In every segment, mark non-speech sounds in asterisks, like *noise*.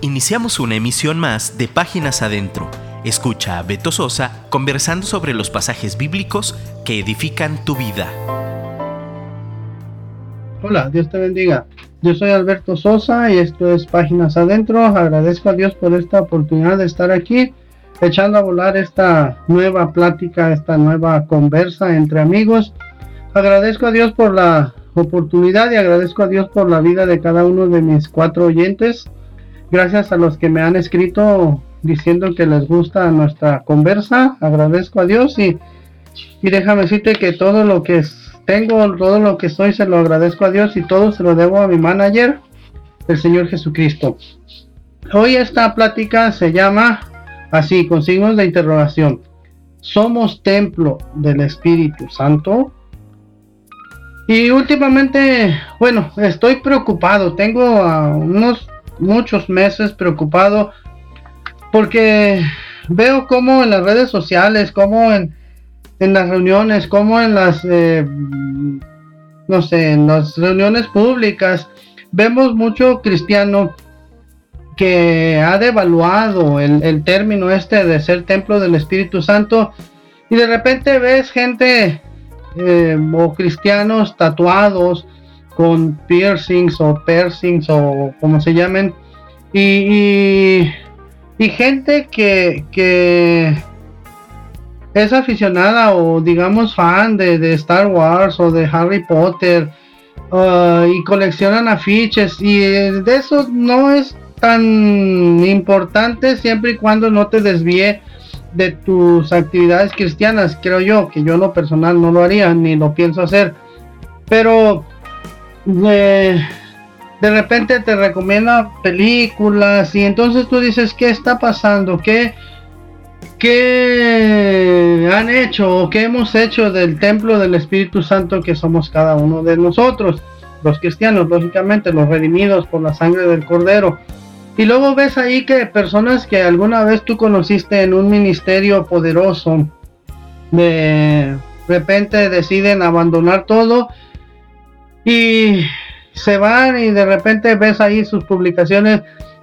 Iniciamos una emisión más de Páginas Adentro. Escucha a Beto Sosa conversando sobre los pasajes bíblicos que edifican tu vida. Hola, Dios te bendiga. Yo soy Alberto Sosa y esto es Páginas Adentro. Agradezco a Dios por esta oportunidad de estar aquí, echando a volar esta nueva plática, esta nueva conversa entre amigos. Agradezco a Dios por la oportunidad y agradezco a Dios por la vida de cada uno de mis cuatro oyentes. Gracias a los que me han escrito diciendo que les gusta nuestra conversa. Agradezco a Dios y, y déjame decirte que todo lo que tengo, todo lo que soy, se lo agradezco a Dios y todo se lo debo a mi manager, el Señor Jesucristo. Hoy esta plática se llama así, con signos de interrogación. ¿Somos templo del Espíritu Santo? Y últimamente, bueno, estoy preocupado. Tengo a unos muchos meses preocupado porque veo como en las redes sociales, como en, en las reuniones, como en las, eh, no sé, en las reuniones públicas, vemos mucho cristiano que ha devaluado el, el término este de ser templo del Espíritu Santo y de repente ves gente eh, o cristianos tatuados con piercings o piercings o como se llamen. Y, y, gente que, que es aficionada o digamos fan de, de, Star Wars o de Harry Potter uh, y coleccionan afiches y de eso no es tan importante siempre y cuando no te desvíe de tus actividades cristianas creo yo que yo lo personal no lo haría ni lo pienso hacer. Pero de repente te recomienda películas y entonces tú dices, ¿qué está pasando? ¿Qué, qué han hecho o qué hemos hecho del templo del Espíritu Santo que somos cada uno de nosotros? Los cristianos, lógicamente, los redimidos por la sangre del Cordero. Y luego ves ahí que personas que alguna vez tú conociste en un ministerio poderoso, de repente deciden abandonar todo y se van y de repente ves ahí sus publicaciones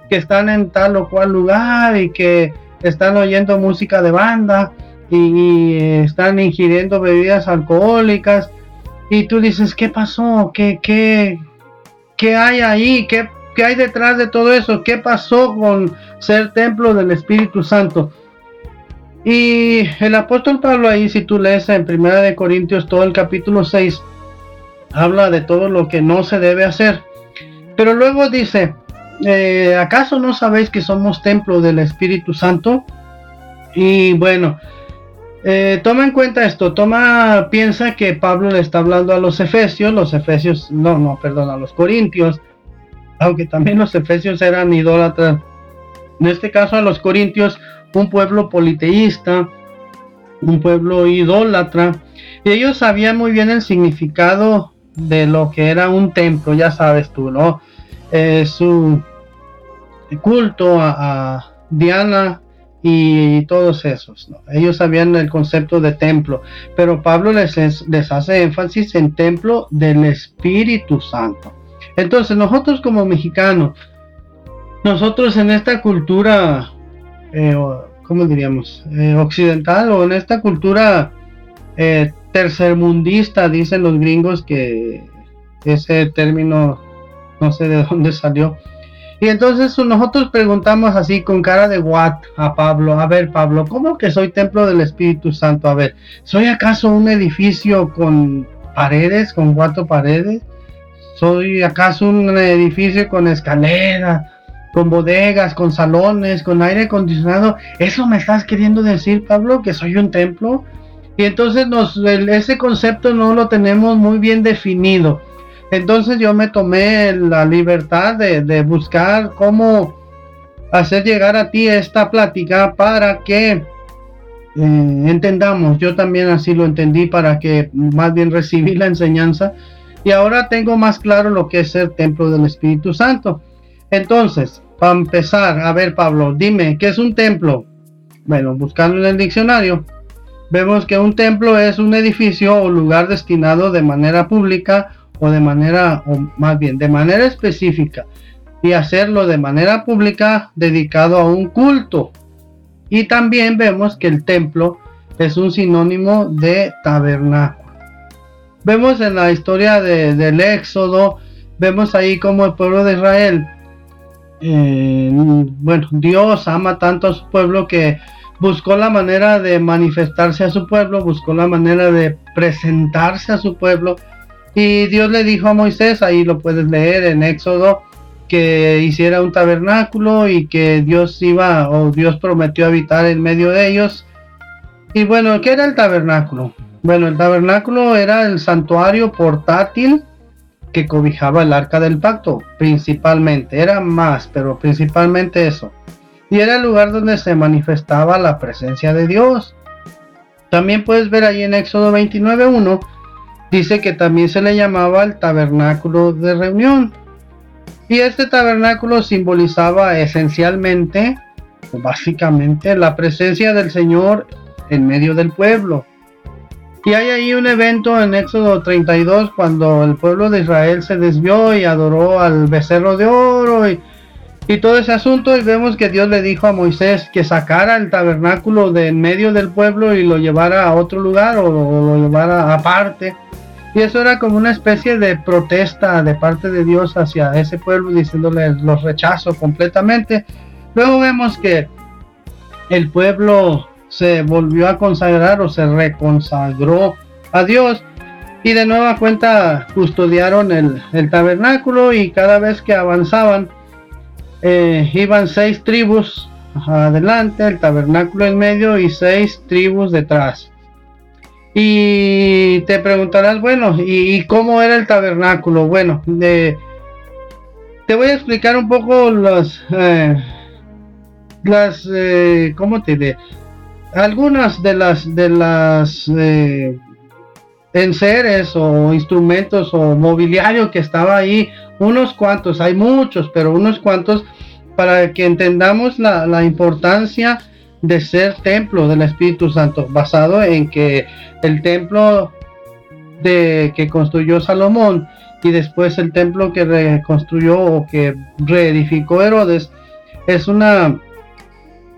que están en tal o cual lugar y que están oyendo música de banda y, están ingiriendo bebidas alcohólicas y tú dices, ¿qué pasó? ¿Qué, qué, qué hay ahí? ¿Qué, ¿Qué hay detrás de todo eso? ¿Qué pasó con ser templo del Espíritu Santo? Y el apóstol Pablo ahí, si tú lees en Primera de Corintios todo el capítulo 6, habla de todo lo que no se debe hacer. Pero luego dice, eh, ¿acaso no sabéis que somos templo del Espíritu Santo? Y bueno, eh, toma en cuenta esto, toma, piensa que Pablo le está hablando a los efesios, los efesios, no, no, perdón, a los corintios, aunque también los efesios eran idólatras. En este caso a los corintios, un pueblo politeísta, un pueblo idólatra, y ellos sabían muy bien el significado de lo que era un templo, ya sabes tú, ¿no? Eh, su culto a, Diana y, todos esos. Ellos sabían el concepto de templo, pero Pablo les, les hace énfasis en templo del Espíritu Santo. Entonces nosotros como mexicanos, nosotros en esta cultura, eh, ¿cómo diríamos? Eh, occidental o en esta cultura eh, tercermundista, dicen los gringos que ese término no sé de dónde salió. Y entonces nosotros preguntamos así con cara de what a Pablo, a ver Pablo, ¿cómo que soy templo del Espíritu Santo? A ver, ¿soy acaso un edificio con paredes, con cuatro paredes? ¿Soy acaso un edificio con escalera, con bodegas, con salones, con aire acondicionado? ¿Eso me estás queriendo decir, Pablo, que soy un templo? Y entonces nos, ese concepto no lo tenemos muy bien definido. Entonces yo me tomé la libertad de, buscar cómo hacer llegar a ti esta plática para que eh, entendamos. Yo también así lo entendí para que más bien recibí la enseñanza. Y ahora tengo más claro lo que es el templo del Espíritu Santo. Entonces, para empezar, a ver Pablo, dime, ¿qué es un templo? Bueno, buscando en el diccionario vemos que un templo es un edificio o lugar destinado de manera pública o de manera, o más bien, de manera específica y hacerlo de manera pública dedicado a un culto. Y también vemos que el templo es un sinónimo de tabernáculo. Vemos en la historia del Éxodo, vemos ahí como el pueblo de Israel, eh, bueno, Dios ama tanto a su pueblo que buscó la manera de manifestarse a su pueblo, buscó la manera de presentarse a su pueblo. Y Dios le dijo a Moisés, ahí lo puedes leer en Éxodo, que hiciera un tabernáculo y que Dios iba o Dios prometió habitar en medio de ellos. Y bueno, ¿qué era el tabernáculo? Bueno, el tabernáculo era el santuario portátil que cobijaba el arca del pacto, principalmente. Era más, pero principalmente eso. Y era el lugar donde se manifestaba la presencia de Dios. También puedes ver ahí en Éxodo 29.1, dice que también se le llamaba el tabernáculo de reunión. Y este tabernáculo simbolizaba esencialmente, o básicamente, la presencia del Señor en medio del pueblo. Y hay ahí un evento en Éxodo 32 cuando el pueblo de Israel se desvió y adoró al becerro de oro todo ese asunto y vemos que Dios le dijo a Moisés que sacara el tabernáculo de en medio del pueblo y lo llevara a otro lugar o lo llevara aparte. Y eso era como una especie de protesta de parte de Dios hacia ese pueblo, diciéndole los rechazo completamente. Luego vemos que el pueblo se volvió a consagrar o se reconsagró a Dios. Y de nueva cuenta custodiaron el, tabernáculo y cada vez que avanzaban eh, iban seis tribus adelante, el tabernáculo en medio y seis tribus detrás. Y te preguntarás, bueno, ¿y, cómo era el tabernáculo? Bueno, te voy a explicar un poco los, eh, las, eh, ¿cómo te diré? Algunas de las, de las enseres o instrumentos o mobiliario que estaba ahí, unos cuantos, hay muchos, pero unos cuantos, para que entendamos la, la importancia de ser templo del Espíritu Santo, basado en que el templo de que construyó Salomón y después el templo que reconstruyó o que reedificó Herodes es una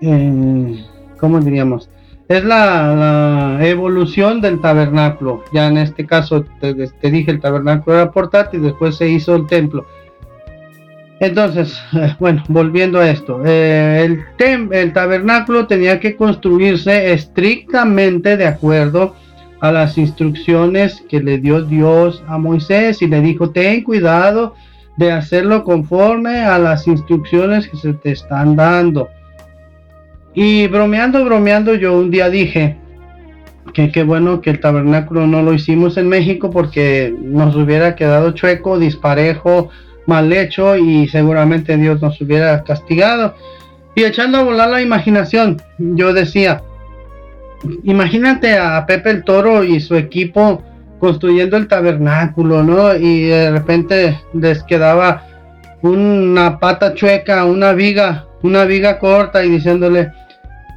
eh, ¿cómo diríamos? Es la, evolución del tabernáculo. Ya en este caso te, dije el tabernáculo era portátil, después se hizo el templo. Entonces, *laughs* bueno, volviendo a esto, eh, el, el tabernáculo tenía que construirse estrictamente de acuerdo a las instrucciones que le dio Dios a Moisés y le dijo, ten cuidado de hacerlo conforme a las instrucciones que se te están dando. Y bromeando, bromeando, yo un día dije que qué bueno que el tabernáculo no lo hicimos en México porque nos hubiera quedado chueco, disparejo, mal hecho y seguramente Dios nos hubiera castigado. Y echando a volar la imaginación, yo decía, imagínate a Pepe el Toro y su equipo construyendo el tabernáculo, ¿no? Y de repente les quedaba una pata chueca, una viga, una viga corta y diciéndole,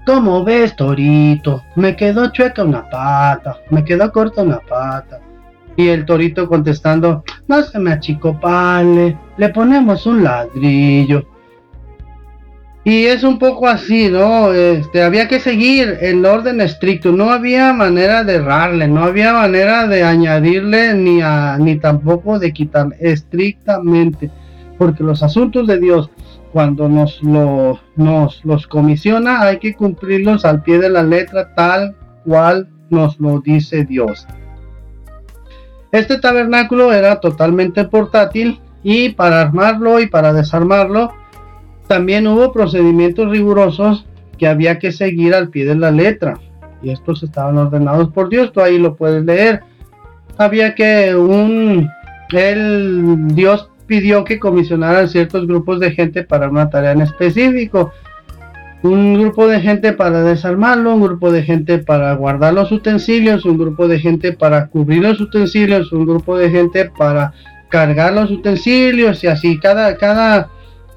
¿cómo ves, Torito? Me quedó chueca una pata, me quedó corta una pata. Y el torito contestando, no se me achicopale, le ponemos un ladrillo. Y es un poco así, ¿no? Este, había que seguir el orden estricto, no había manera de errarle, no había manera de añadirle ni, a, ni tampoco de quitarle, estrictamente, porque los asuntos de Dios cuando nos, lo, nos los comisiona, hay que cumplirlos al pie de la letra tal cual nos lo dice Dios. Este tabernáculo era totalmente portátil y para armarlo y para desarmarlo también hubo procedimientos rigurosos que había que seguir al pie de la letra. Y estos estaban ordenados por Dios, tú ahí lo puedes leer. Había que un el Dios pidió que comisionaran ciertos grupos de gente para una tarea en específico. Un grupo de gente para desarmarlo, un grupo de gente para guardar los utensilios, un grupo de gente para cubrir los utensilios, un grupo de gente para cargar los utensilios y así cada, cada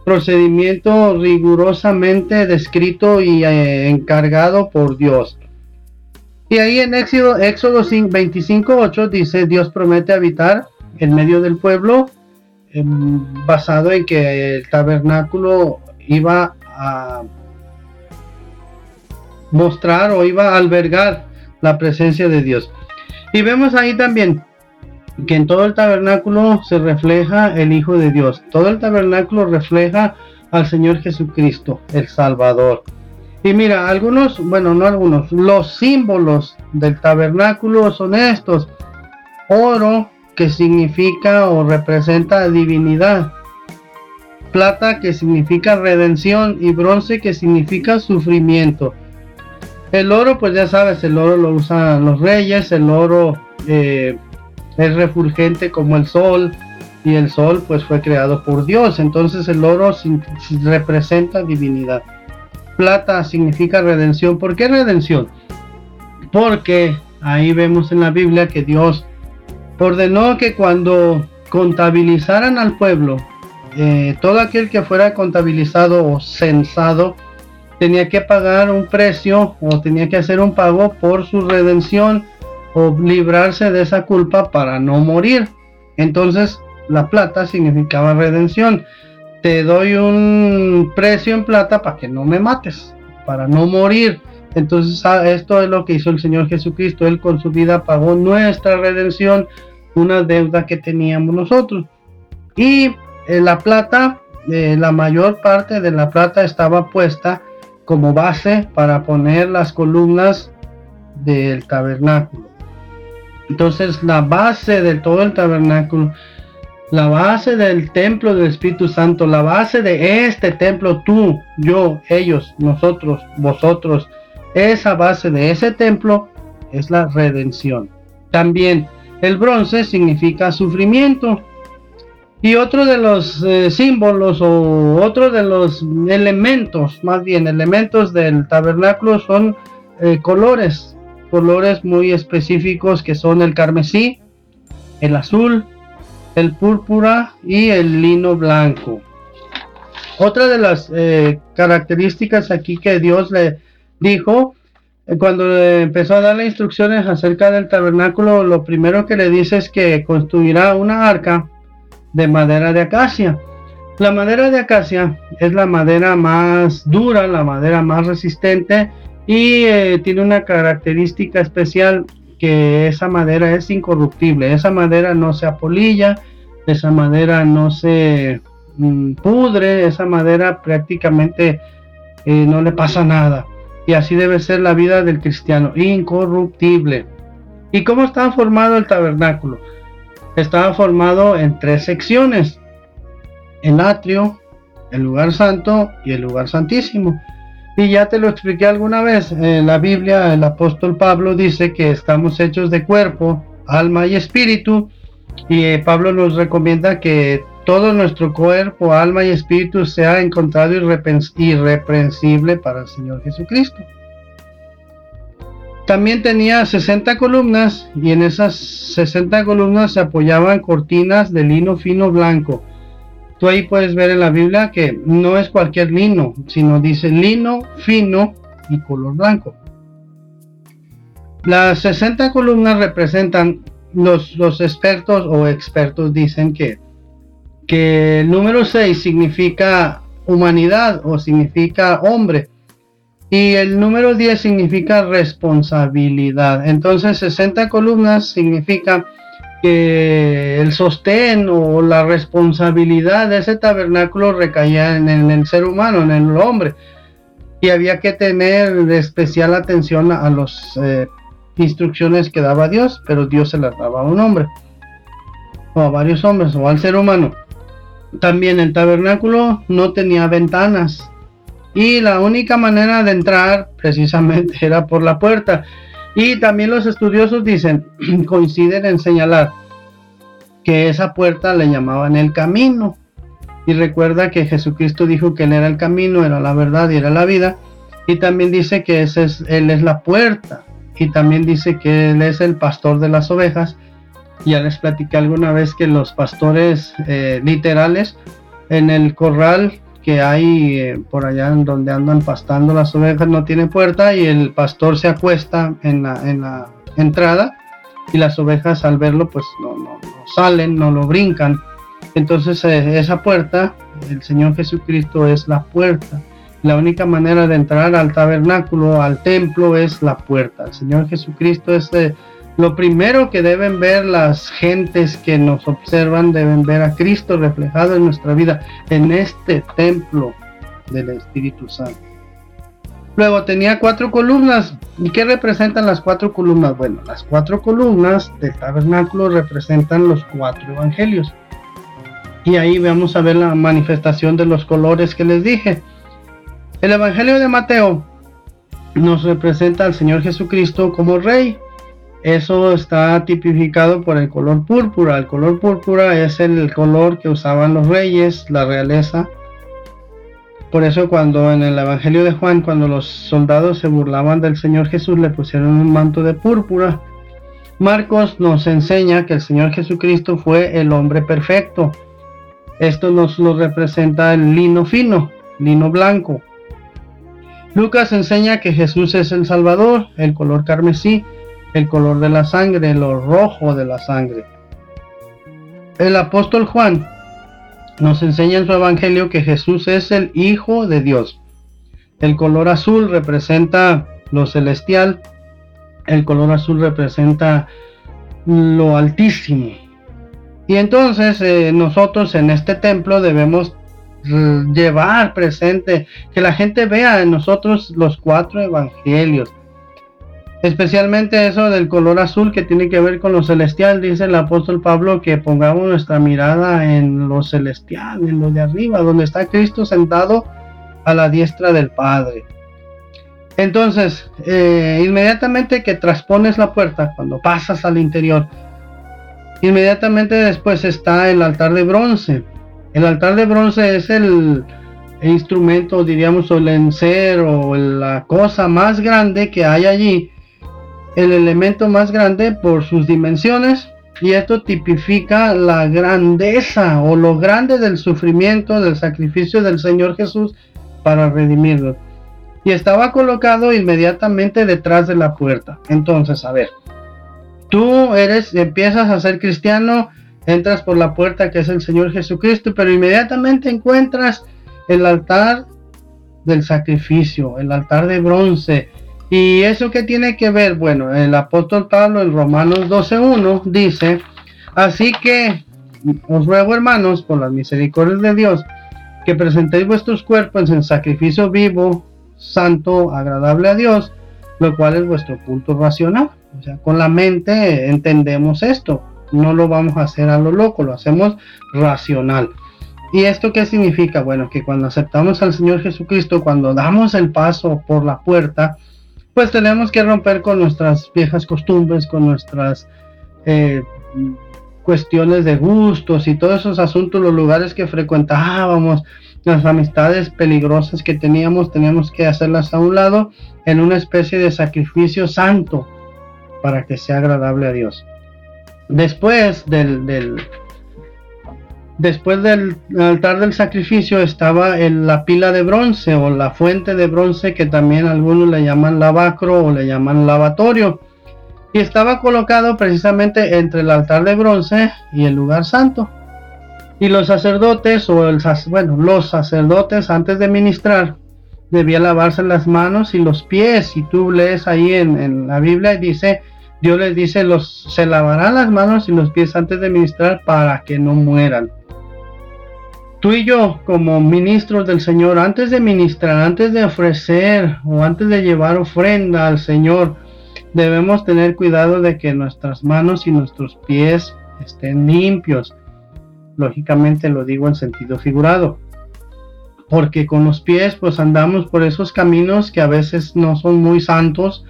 procedimiento rigurosamente descrito y eh, encargado por Dios. Y ahí en Éxodo, Éxodo 25.8 dice, Dios promete habitar en medio del pueblo basado en que el tabernáculo iba a mostrar o iba a albergar la presencia de Dios. Y vemos ahí también que en todo el tabernáculo se refleja el Hijo de Dios. Todo el tabernáculo refleja al Señor Jesucristo, el Salvador. Y mira, algunos, bueno, no algunos, los símbolos del tabernáculo son estos. Oro, que significa o representa divinidad. Plata, que significa redención. Y bronce, que significa sufrimiento. El oro, pues ya sabes, el oro lo usan los reyes. El oro eh, es refulgente como el sol. Y el sol, pues fue creado por Dios. Entonces el oro representa divinidad. Plata significa redención. ¿Por qué redención? Porque ahí vemos en la Biblia que Dios ordenó que cuando contabilizaran al pueblo, eh, todo aquel que fuera contabilizado o censado tenía que pagar un precio o tenía que hacer un pago por su redención o librarse de esa culpa para no morir. Entonces la plata significaba redención. Te doy un precio en plata para que no me mates, para no morir. Entonces ah, esto es lo que hizo el Señor Jesucristo. Él con su vida pagó nuestra redención, una deuda que teníamos nosotros. Y eh, la plata, eh, la mayor parte de la plata estaba puesta como base para poner las columnas del tabernáculo. Entonces la base de todo el tabernáculo, la base del templo del Espíritu Santo, la base de este templo, tú, yo, ellos, nosotros, vosotros, esa base de ese templo es la redención. También el bronce significa sufrimiento. Y otro de los eh, símbolos o otro de los elementos, más bien elementos del tabernáculo son eh, colores, colores muy específicos que son el carmesí, el azul, el púrpura y el lino blanco. Otra de las eh, características aquí que Dios le dijo, eh, cuando empezó a darle instrucciones acerca del tabernáculo, lo primero que le dice es que construirá una arca de madera de acacia. La madera de acacia es la madera más dura, la madera más resistente y eh, tiene una característica especial que esa madera es incorruptible. Esa madera no se apolilla, esa madera no se mm, pudre, esa madera prácticamente eh, no le pasa nada. Y así debe ser la vida del cristiano, incorruptible. ¿Y cómo estaba formado el tabernáculo? Estaba formado en tres secciones. El atrio, el lugar santo y el lugar santísimo. Y ya te lo expliqué alguna vez. En la Biblia el apóstol Pablo dice que estamos hechos de cuerpo, alma y espíritu. Y eh, Pablo nos recomienda que todo nuestro cuerpo, alma y espíritu sea encontrado irreprensible para el Señor Jesucristo. También tenía 60 columnas y en esas 60 columnas se apoyaban cortinas de lino fino blanco. Tú ahí puedes ver en la Biblia que no es cualquier lino, sino dice lino fino y color blanco. Las 60 columnas representan los, los expertos o expertos dicen que que el número 6 significa humanidad o significa hombre. Y el número 10 significa responsabilidad. Entonces 60 columnas significa que el sostén o la responsabilidad de ese tabernáculo recaía en, el ser humano, en el hombre. Y había que tener especial atención a, las eh, instrucciones que daba Dios, pero Dios se las daba a un hombre, o a varios hombres, o al ser humano. También el tabernáculo no tenía ventanas y la única manera de entrar *laughs* precisamente era por la puerta. Y también los estudiosos dicen, *clears throat* coinciden en señalar que esa puerta le llamaban el camino. Y recuerda que Jesucristo dijo que Él era el camino, era la verdad y era la vida. Y también dice que ese es, Él es la puerta. Y también dice que Él es el pastor de las ovejas ya les platicé alguna vez que los pastores eh, literales en el corral que hay eh, por allá en donde andan pastando las ovejas no tiene puerta y el pastor se acuesta en la, en la entrada y las ovejas al verlo pues no, no, no, salen, no lo brincan. Entonces eh, esa puerta, el Señor Jesucristo es la puerta. La única manera de entrar al tabernáculo, al templo, es la puerta. El Señor Jesucristo es eh, lo primero que deben ver las gentes que nos observan, deben ver a Cristo reflejado en nuestra vida, en este templo del Espíritu Santo. Luego tenía cuatro columnas. ¿Y qué representan las cuatro columnas? Bueno, las cuatro columnas del tabernáculo representan los cuatro evangelios. Y ahí vamos a ver la manifestación de los colores que les dije. El evangelio de Mateo nos representa al Señor Jesucristo como rey. Eso está tipificado por el color púrpura. El color púrpura es el color que usaban los reyes, la realeza por eso cuando en el Evangelio de Juan, cuando los soldados se burlaban del Señor Jesús, le pusieron un manto de púrpura. Marcos nos enseña que el Señor Jesucristo fue el hombre perfecto. Esto nos lo representa el lino fino, lino blanco. Lucas enseña que Jesús es el Salvador, el color carmesí, el color de la sangre, lo rojo de la sangre. El apóstol Juan nos enseña en su evangelio que Jesús es el Hijo de Dios. El color azul representa lo celestial, el color azul representa lo altísimo. Y entonces eh, nosotros en este templo debemos llevar presente, que la gente vea en nosotros los cuatro evangelios, Especialmente eso del color azul que tiene que ver con lo celestial, dice el apóstol Pablo que pongamos nuestra mirada en lo celestial, en lo de arriba, donde está Cristo sentado a la diestra del Padre. Entonces, eh, inmediatamente que traspones la puerta, cuando pasas al interior, inmediatamente después está el altar de bronce. El altar de bronce es el, instrumento, diríamos, o el encer o la cosa más grande que hay allí el elemento más grande por sus dimensiones y esto tipifica la grandeza o lo grande del sufrimiento, del sacrificio del Señor Jesús para redimirlo. Y estaba colocado inmediatamente detrás de la puerta. Entonces, a ver, tú eres, empiezas a ser cristiano, entras por la puerta que es el Señor Jesucristo, pero inmediatamente encuentras el altar del sacrificio, el altar de bronce, ¿Y eso qué tiene que ver? Bueno, el apóstol Pablo en Romanos 12.1 dice, así que os ruego hermanos, por las misericordias de Dios, que presentéis vuestros cuerpos en sacrificio vivo, santo, agradable a Dios, lo cual es vuestro culto racional. O sea, con la mente entendemos esto, no lo vamos a hacer a lo loco, lo hacemos racional. ¿Y esto qué significa? Bueno, que cuando aceptamos al Señor Jesucristo, cuando damos el paso por la puerta, pues tenemos que romper con nuestras viejas costumbres, con nuestras eh, cuestiones de gustos y todos esos asuntos, los lugares que frecuentábamos, las amistades peligrosas que teníamos, tenemos que hacerlas a un lado en una especie de sacrificio santo para que sea agradable a Dios. Después del, del Después del altar del sacrificio estaba en la pila de bronce o la fuente de bronce que también algunos le llaman lavacro o le llaman lavatorio. Y estaba colocado precisamente entre el altar de bronce y el lugar santo. Y los sacerdotes o el bueno, los sacerdotes antes de ministrar debía lavarse las manos y los pies. Y tú lees ahí en, en la Biblia y dice, Dios les dice, los, se lavarán las manos y los pies antes de ministrar para que no mueran tú y yo como ministros del Señor, antes de ministrar, antes de ofrecer o antes de llevar ofrenda al Señor, debemos tener cuidado de que nuestras manos y nuestros pies estén limpios. Lógicamente lo digo en sentido figurado. Porque con los pies pues andamos por esos caminos que a veces no son muy santos.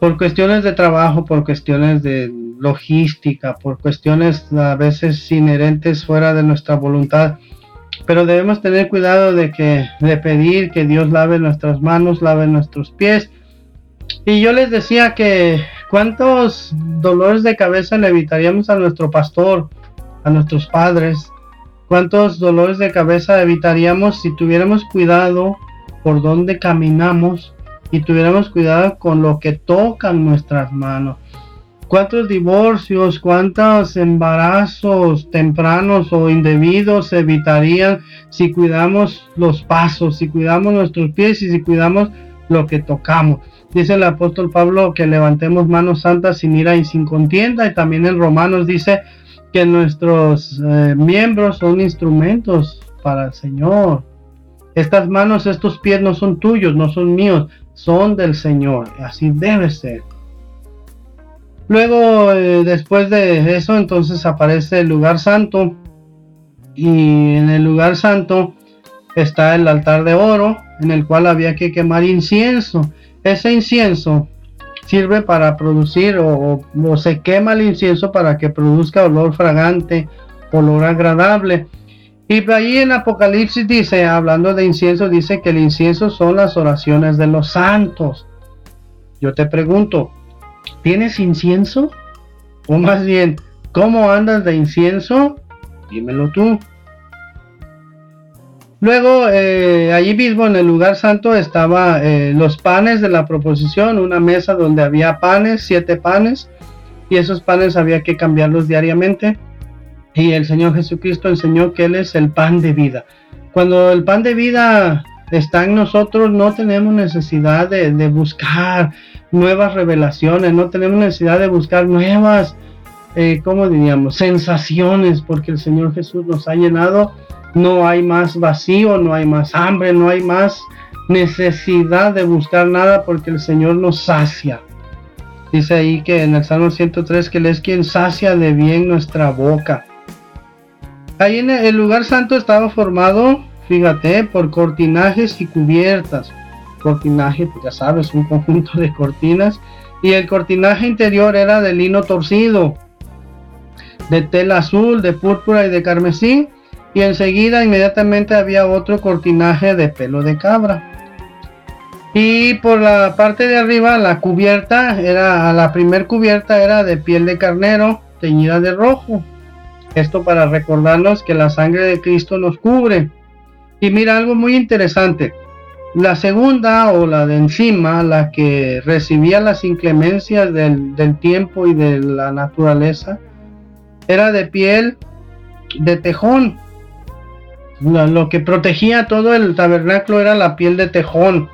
Por cuestiones de trabajo, por cuestiones de logística, por cuestiones a veces inherentes fuera de nuestra voluntad. Pero debemos tener cuidado de que de pedir que Dios lave nuestras manos, lave nuestros pies. Y yo les decía que cuántos dolores de cabeza le evitaríamos a nuestro pastor, a nuestros padres, cuántos dolores de cabeza evitaríamos si tuviéramos cuidado por dónde caminamos y tuviéramos cuidado con lo que tocan nuestras manos. ¿Cuántos divorcios, cuántos embarazos tempranos o indebidos se evitarían si cuidamos los pasos, si cuidamos nuestros pies y si cuidamos lo que tocamos? Dice el apóstol Pablo que levantemos manos santas sin ira y sin contienda. Y también en Romanos dice que nuestros eh, miembros son instrumentos para el Señor. Estas manos, estos pies no son tuyos, no son míos, son del Señor. Así debe ser. Luego, eh, después de eso, entonces aparece el lugar santo. Y en el lugar santo está el altar de oro, en el cual había que quemar incienso. Ese incienso sirve para producir o, se quema el incienso para que produzca olor fragante, olor agradable. Y ahí en Apocalipsis dice, hablando de incienso, dice que el incienso son las oraciones de los santos. Yo te pregunto, ¿tienes incienso? O más bien, ¿cómo andas de incienso? Dímelo tú. Luego, eh, allí mismo en el lugar santo estaba eh, los panes de la proposición, una mesa donde había panes, siete panes, y esos panes había que cambiarlos diariamente. Y el Señor Jesucristo enseñó que Él es el pan de vida. Cuando el pan de vida está en nosotros, no tenemos necesidad de, buscar nuevas revelaciones, no tenemos necesidad de buscar nuevas, eh, ¿cómo diríamos?, sensaciones, porque el Señor Jesús nos ha llenado no hay más vacío, no hay más hambre, no hay más necesidad de buscar nada porque el Señor nos sacia. Dice ahí que en el Salmo 103 que Él es quien sacia de bien nuestra boca. Ahí en el lugar santo estaba formado, fíjate, por cortinajes y cubiertas. Cortinaje, pues ya sabes, un conjunto de cortinas. Y el cortinaje interior era de lino torcido, de tela azul, de púrpura y de carmesí y enseguida inmediatamente había otro cortinaje de pelo de cabra. Y por la parte de arriba la cubierta era la primer cubierta era de piel de carnero teñida de rojo. Esto para recordarnos que la sangre de Cristo nos cubre. Y mira algo muy interesante. La segunda o la de encima, la que recibía las inclemencias del, del tiempo y de la naturaleza, era de piel de tejón lo, que protegía todo el tabernáculo era la piel de tejón.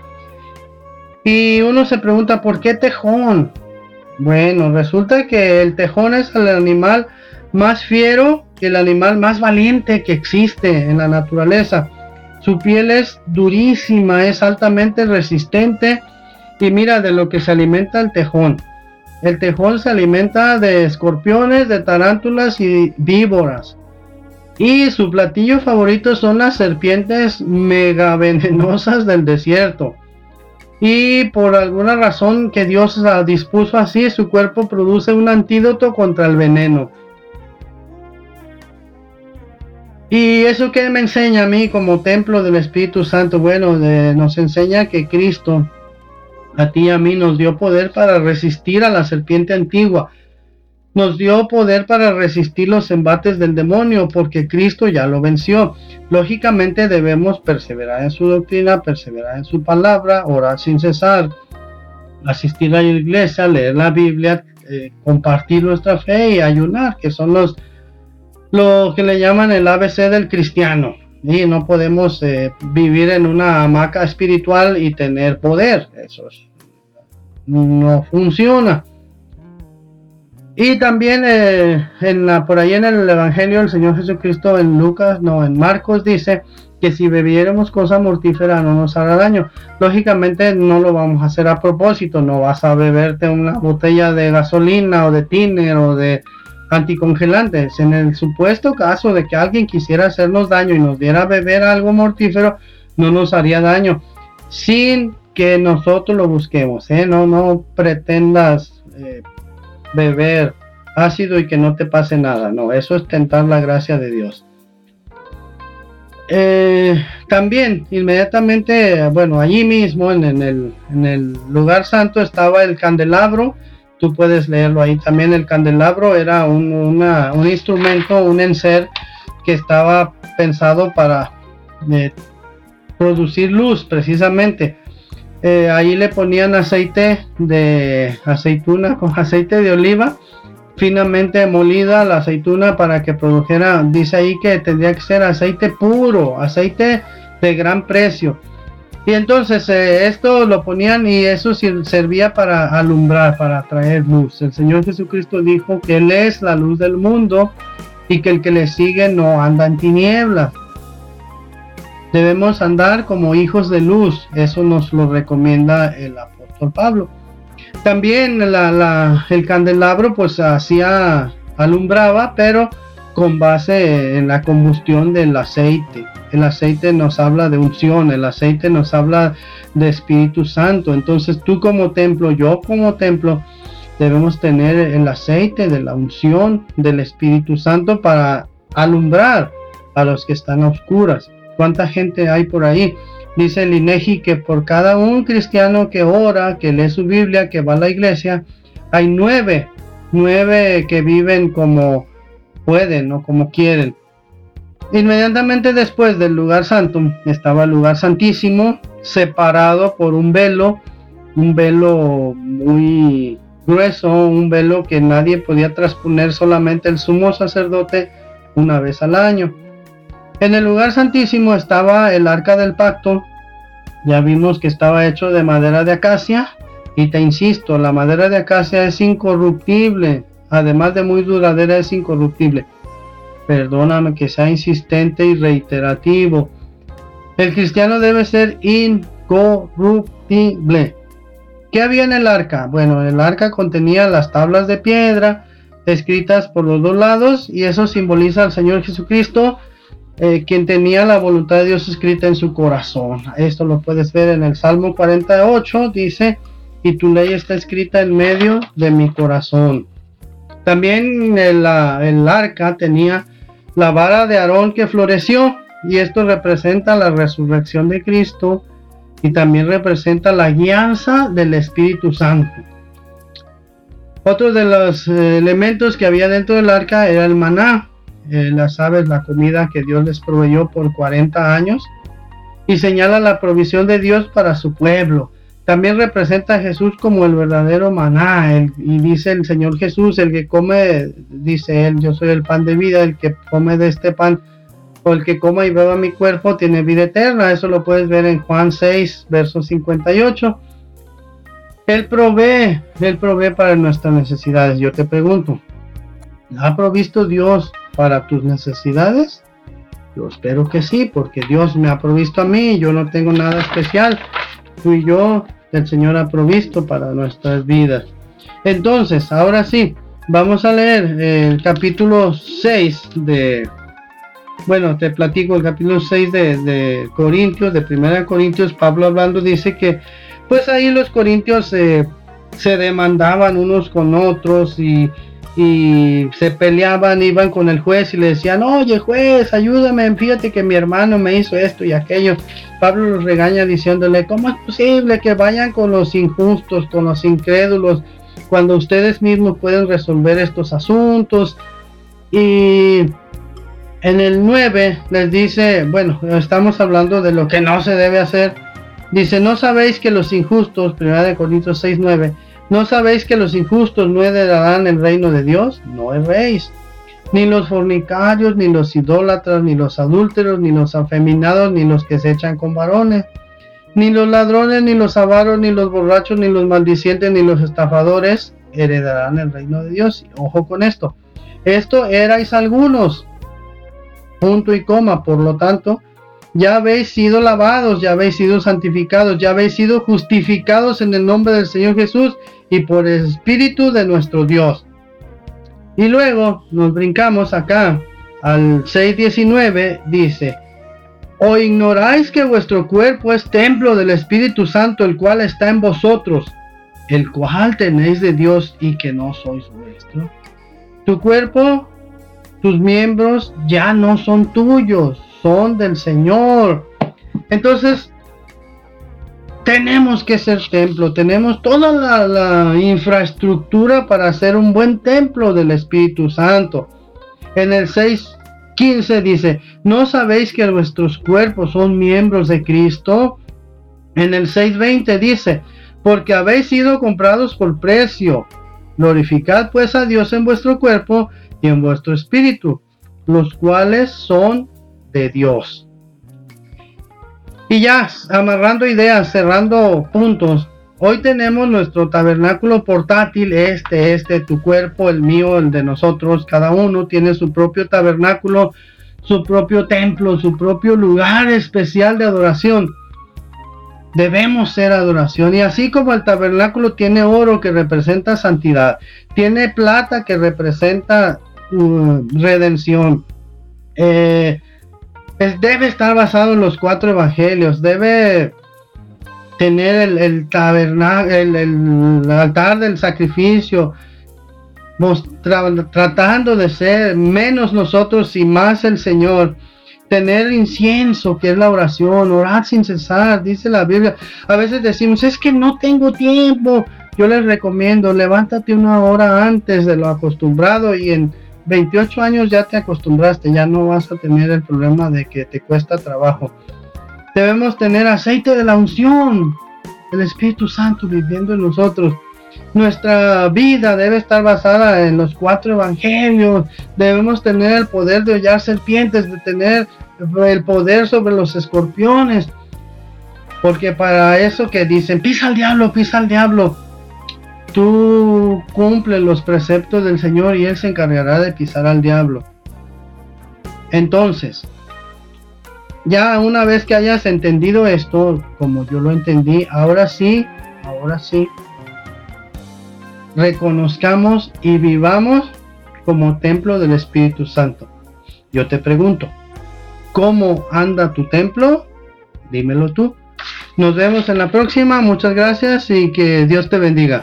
Y uno se pregunta, ¿por qué tejón? Bueno, resulta que el tejón es el animal más fiero y el animal más valiente que existe en la naturaleza. Su piel es durísima, es altamente resistente. Y mira de lo que se alimenta el tejón. El tejón se alimenta de escorpiones, de tarántulas y víboras. Y su platillo favorito son las serpientes mega venenosas del desierto. Y por alguna razón que Dios la dispuso así, su cuerpo produce un antídoto contra el veneno. Y eso que me enseña a mí como templo del Espíritu Santo, bueno, nos enseña que Cristo a ti y a mí nos dio poder para resistir a la serpiente antigua nos dio poder para resistir los embates del demonio, porque Cristo ya lo venció. Lógicamente debemos perseverar en su doctrina, perseverar en su palabra, orar sin cesar, asistir a la iglesia, leer la Biblia, eh, compartir nuestra fe y ayunar, que son los lo que le llaman el ABC del cristiano. Y no podemos eh, vivir en una hamaca espiritual y tener poder. Eso no funciona. Y también eh, en la, por ahí en el Evangelio el Señor Jesucristo en Lucas, no, en Marcos dice que si bebiéramos cosa mortífera no nos hará daño. Lógicamente no lo vamos a hacer a propósito, no vas a beberte una botella de gasolina o de tiner o de anticongelantes. En el supuesto caso de que alguien quisiera hacernos daño y nos diera a beber algo mortífero, no nos haría daño sin que nosotros lo busquemos. ¿eh? No, no pretendas eh, beber ácido y que no te pase nada. No, eso es tentar la gracia de Dios. Eh, también inmediatamente, bueno, allí mismo en, el, en, el, lugar santo estaba el candelabro. Tú puedes leerlo ahí también. El candelabro era un, un instrumento, un enser que estaba pensado para eh, producir luz precisamente. eh, ahí le ponían aceite de aceituna con *laughs* aceite de oliva finamente molida la aceituna para que produjera, dice ahí que tendría que ser aceite puro, aceite de gran precio. Y entonces eh, esto lo ponían y eso servía para alumbrar, para traer luz. El Señor Jesucristo dijo que Él es la luz del mundo y que el que le sigue no anda en tinieblas. Debemos andar como hijos de luz. Eso nos lo recomienda el apóstol Pablo. También el candelabro pues hacía, alumbraba, pero con base en la combustión del aceite. El aceite nos habla de unción, el aceite nos habla de Espíritu Santo. Entonces tú como templo, yo como templo, debemos tener el aceite de la unción del Espíritu Santo para alumbrar a los que están a oscuras. ¿Cuánta gente hay por ahí? Dice el INEGI que por cada un cristiano que ora, que lee su Biblia, que va a la iglesia, hay nueve, nueve que viven como pueden o como quieren. Inmediatamente después del lugar santo estaba el lugar santísimo, separado por un velo, un velo muy grueso, un velo que nadie podía transponer, solamente el sumo sacerdote una vez al año. En el lugar santísimo estaba el arca del pacto. Ya vimos que estaba hecho de madera de acacia. Y te insisto, la madera de acacia es incorruptible. Además de muy duradera, es incorruptible. Perdóname que sea insistente y reiterativo. El cristiano debe ser incorruptible. ¿Qué había en el arca? Bueno, el arca contenía las tablas de piedra escritas por los dos lados y eso simboliza al Señor Jesucristo eh, quien tenía la voluntad de Dios escrita en su corazón. Esto lo puedes ver en el Salmo 48, dice, y tu ley está escrita en medio de mi corazón. También el, el arca tenía la vara de Aarón que floreció, y esto representa la resurrección de Cristo y también representa la guianza del Espíritu Santo. Otro de los eh, elementos que había dentro del arca era el maná, eh, las aves, la comida que Dios les proveyó por 40 años y señala la provisión de Dios para su pueblo. También representa a Jesús como el verdadero maná. y dice el Señor Jesús, el que come, dice él, yo soy el pan de vida, el que come de este pan o el que coma y beba mi cuerpo tiene vida eterna. Eso lo puedes ver en Juan 6, verso 58. Él provee, Él provee para nuestras necesidades. Yo te pregunto, ¿ha provisto Dios para tus necesidades? Yo espero que sí, porque Dios me ha provisto a mí, yo no tengo nada especial. Tú y yo, el Señor ha provisto para nuestras vidas. Entonces, ahora sí, vamos a leer el capítulo 6 de, bueno, te platico el capítulo 6 de, de Corintios, de Primera Corintios, Pablo hablando dice que, pues ahí los corintios se demandaban unos con otros y y se peleaban, iban con el juez y le decían, oye juez, ayúdame, fíjate que mi hermano me hizo esto y aquello. Pablo los regaña diciéndole, ¿cómo es posible que vayan con los injustos, con los incrédulos, cuando ustedes mismos pueden resolver estos asuntos? Y en el 9 les dice, bueno, estamos hablando de lo que no se debe hacer. Dice, ¿no sabéis que los injustos, 1 Corintios 6, 9, ¿No sabéis que los injustos no heredarán el reino de Dios? No erréis. Ni los fornicarios, ni los idólatras, ni los adúlteros, ni los afeminados, ni los que se echan con varones, ni los ladrones, ni los avaros, ni los borrachos, ni los maldicientes, ni los estafadores heredarán el reino de Dios. Ojo con esto. Esto erais algunos. Punto y coma. Por lo tanto, ya habéis sido lavados, ya habéis sido santificados, ya habéis sido justificados en el nombre del Señor Jesús y por el Espíritu de nuestro Dios. Y luego nos brincamos acá al 6.19, dice, ¿o ignoráis que vuestro cuerpo es templo del Espíritu Santo, el cual está en vosotros, el cual tenéis de Dios y que no sois vuestro? Tu cuerpo, tus miembros ya no son tuyos, del Señor. Entonces, tenemos que ser templo, tenemos toda la, infraestructura para ser un buen templo del Espíritu Santo. En el 6.15 dice, ¿no sabéis que vuestros cuerpos son miembros de Cristo? En el 6.20 dice, porque habéis sido comprados por precio. Glorificad pues a Dios en vuestro cuerpo y en vuestro espíritu, los cuales son de Dios. Y ya, amarrando ideas, cerrando puntos, hoy tenemos nuestro tabernáculo portátil, este, este, tu cuerpo, el mío, el de nosotros, cada uno tiene su propio tabernáculo, su propio templo, su propio lugar especial de adoración. Debemos ser adoración. Y así como el tabernáculo tiene oro que representa santidad, tiene plata que representa uh, redención, eh, debe estar basado en los cuatro evangelios, debe tener el, tabernáculo, el, altar del sacrificio, tratando de ser menos nosotros y más el Señor. Tener incienso, que es la oración, orar sin cesar, dice la Biblia. A veces decimos, es que no tengo tiempo. Yo les recomiendo, levántate una hora antes de lo acostumbrado y en 28 años ya te acostumbraste, ya no vas a tener el problema de que te cuesta trabajo. Debemos tener aceite de la unción, el Espíritu Santo viviendo en nosotros. Nuestra vida debe estar basada en los cuatro evangelios. Debemos tener el poder de hollar serpientes, de tener el poder sobre los escorpiones. Porque para eso que dicen, pisa al diablo, pisa al diablo tú cumples los preceptos del Señor y Él se encargará de pisar al diablo. Entonces, ya una vez que hayas entendido esto, como yo lo entendí, ahora sí, ahora sí, reconozcamos y vivamos como templo del Espíritu Santo. Yo te pregunto, ¿cómo anda tu templo? Dímelo tú. Nos vemos en la próxima, muchas gracias y que Dios te bendiga.